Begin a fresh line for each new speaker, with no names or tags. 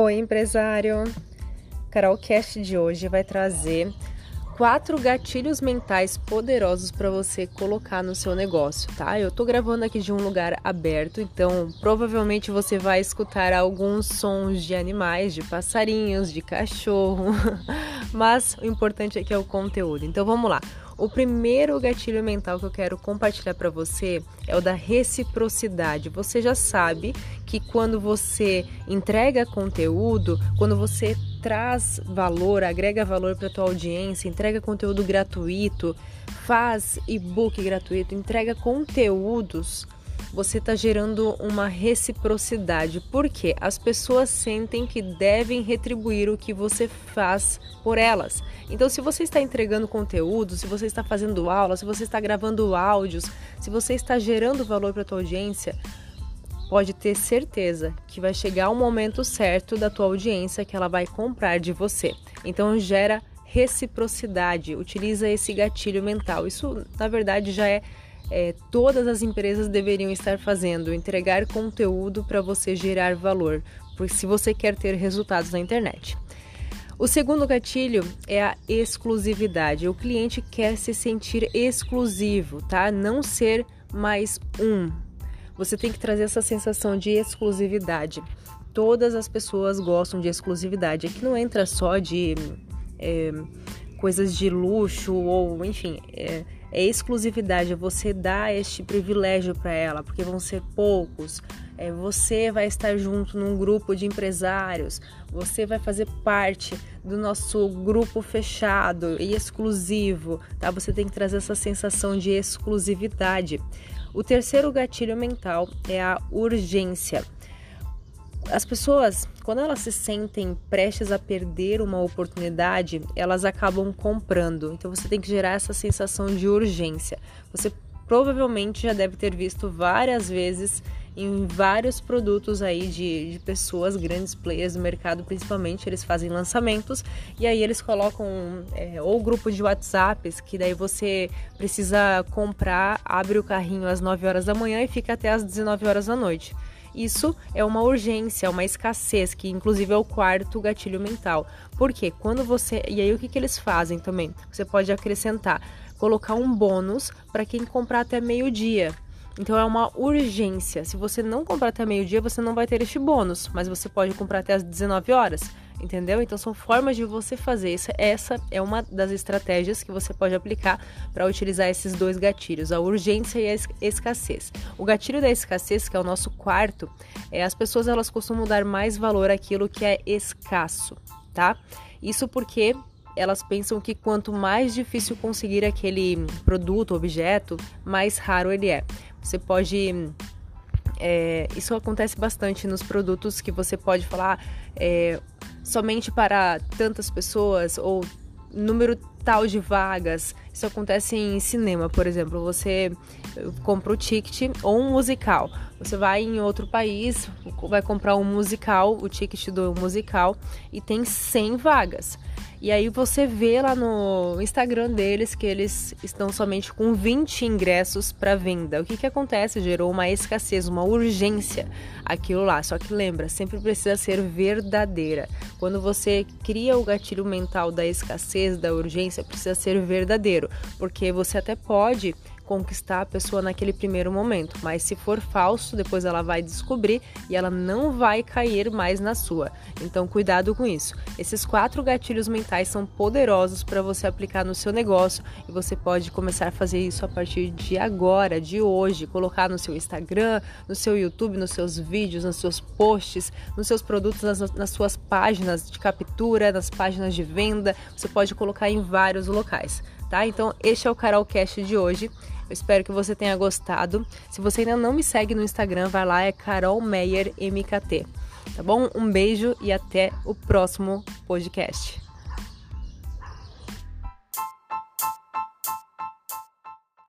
Oi, empresário! Carol Cast de hoje vai trazer quatro gatilhos mentais poderosos para você colocar no seu negócio, tá? Eu tô gravando aqui de um lugar aberto, então provavelmente você vai escutar alguns sons de animais, de passarinhos, de cachorro, mas o importante é que é o conteúdo. Então vamos lá. O primeiro gatilho mental que eu quero compartilhar para você é o da reciprocidade. Você já sabe que quando você entrega conteúdo, quando você traz valor, agrega valor para tua audiência, entrega conteúdo gratuito, faz e-book gratuito, entrega conteúdos você está gerando uma reciprocidade, porque as pessoas sentem que devem retribuir o que você faz por elas. Então, se você está entregando conteúdo, se você está fazendo aula, se você está gravando áudios, se você está gerando valor para a tua audiência, pode ter certeza que vai chegar o momento certo da tua audiência que ela vai comprar de você. Então, gera reciprocidade, utiliza esse gatilho mental. Isso, na verdade, já é é, todas as empresas deveriam estar fazendo, entregar conteúdo para você gerar valor, porque se você quer ter resultados na internet. O segundo gatilho é a exclusividade. O cliente quer se sentir exclusivo, tá? Não ser mais um. Você tem que trazer essa sensação de exclusividade. Todas as pessoas gostam de exclusividade. Aqui não entra só de é, coisas de luxo ou, enfim, é, é exclusividade, você dar este privilégio para ela, porque vão ser poucos. É, você vai estar junto num grupo de empresários, você vai fazer parte do nosso grupo fechado e exclusivo, tá? Você tem que trazer essa sensação de exclusividade. O terceiro gatilho mental é a urgência. As pessoas, quando elas se sentem prestes a perder uma oportunidade, elas acabam comprando. Então você tem que gerar essa sensação de urgência. Você provavelmente já deve ter visto várias vezes em vários produtos aí de, de pessoas, grandes players do mercado, principalmente, eles fazem lançamentos e aí eles colocam é, ou grupo de WhatsApps que daí você precisa comprar, abre o carrinho às 9 horas da manhã e fica até às 19 horas da noite. Isso é uma urgência, é uma escassez, que inclusive é o quarto gatilho mental. Porque quando você. E aí o que, que eles fazem também? Você pode acrescentar, colocar um bônus para quem comprar até meio-dia. Então é uma urgência. Se você não comprar até meio-dia, você não vai ter este bônus, mas você pode comprar até as 19 horas entendeu? Então são formas de você fazer isso. Essa é uma das estratégias que você pode aplicar para utilizar esses dois gatilhos, a urgência e a escassez. O gatilho da escassez, que é o nosso quarto, é as pessoas elas costumam dar mais valor àquilo que é escasso, tá? Isso porque elas pensam que quanto mais difícil conseguir aquele produto, objeto, mais raro ele é. Você pode é, isso acontece bastante nos produtos que você pode falar é, somente para tantas pessoas ou número tal de vagas. Isso acontece em cinema, por exemplo. Você compra o ticket ou um musical. Você vai em outro país, vai comprar um musical, o ticket do musical, e tem 100 vagas. E aí você vê lá no Instagram deles que eles estão somente com 20 ingressos para venda. O que, que acontece? Gerou uma escassez, uma urgência aquilo lá. Só que lembra, sempre precisa ser verdadeira. Quando você cria o gatilho mental da escassez, da urgência, precisa ser verdadeiro, porque você até pode conquistar a pessoa naquele primeiro momento, mas se for falso, depois ela vai descobrir e ela não vai cair mais na sua. Então, cuidado com isso. Esses quatro gatilhos mentais são poderosos para você aplicar no seu negócio e você pode começar a fazer isso a partir de agora, de hoje, colocar no seu Instagram, no seu YouTube, nos seus vídeos, nos seus posts, nos seus produtos, nas, nas suas páginas de captura, nas páginas de venda. Você pode colocar em vários locais tá? Então, este é o Carol Cast de hoje. Eu espero que você tenha gostado. Se você ainda não me segue no Instagram, vai lá, é Carol Meyer MKT. Tá bom? Um beijo e até o próximo podcast.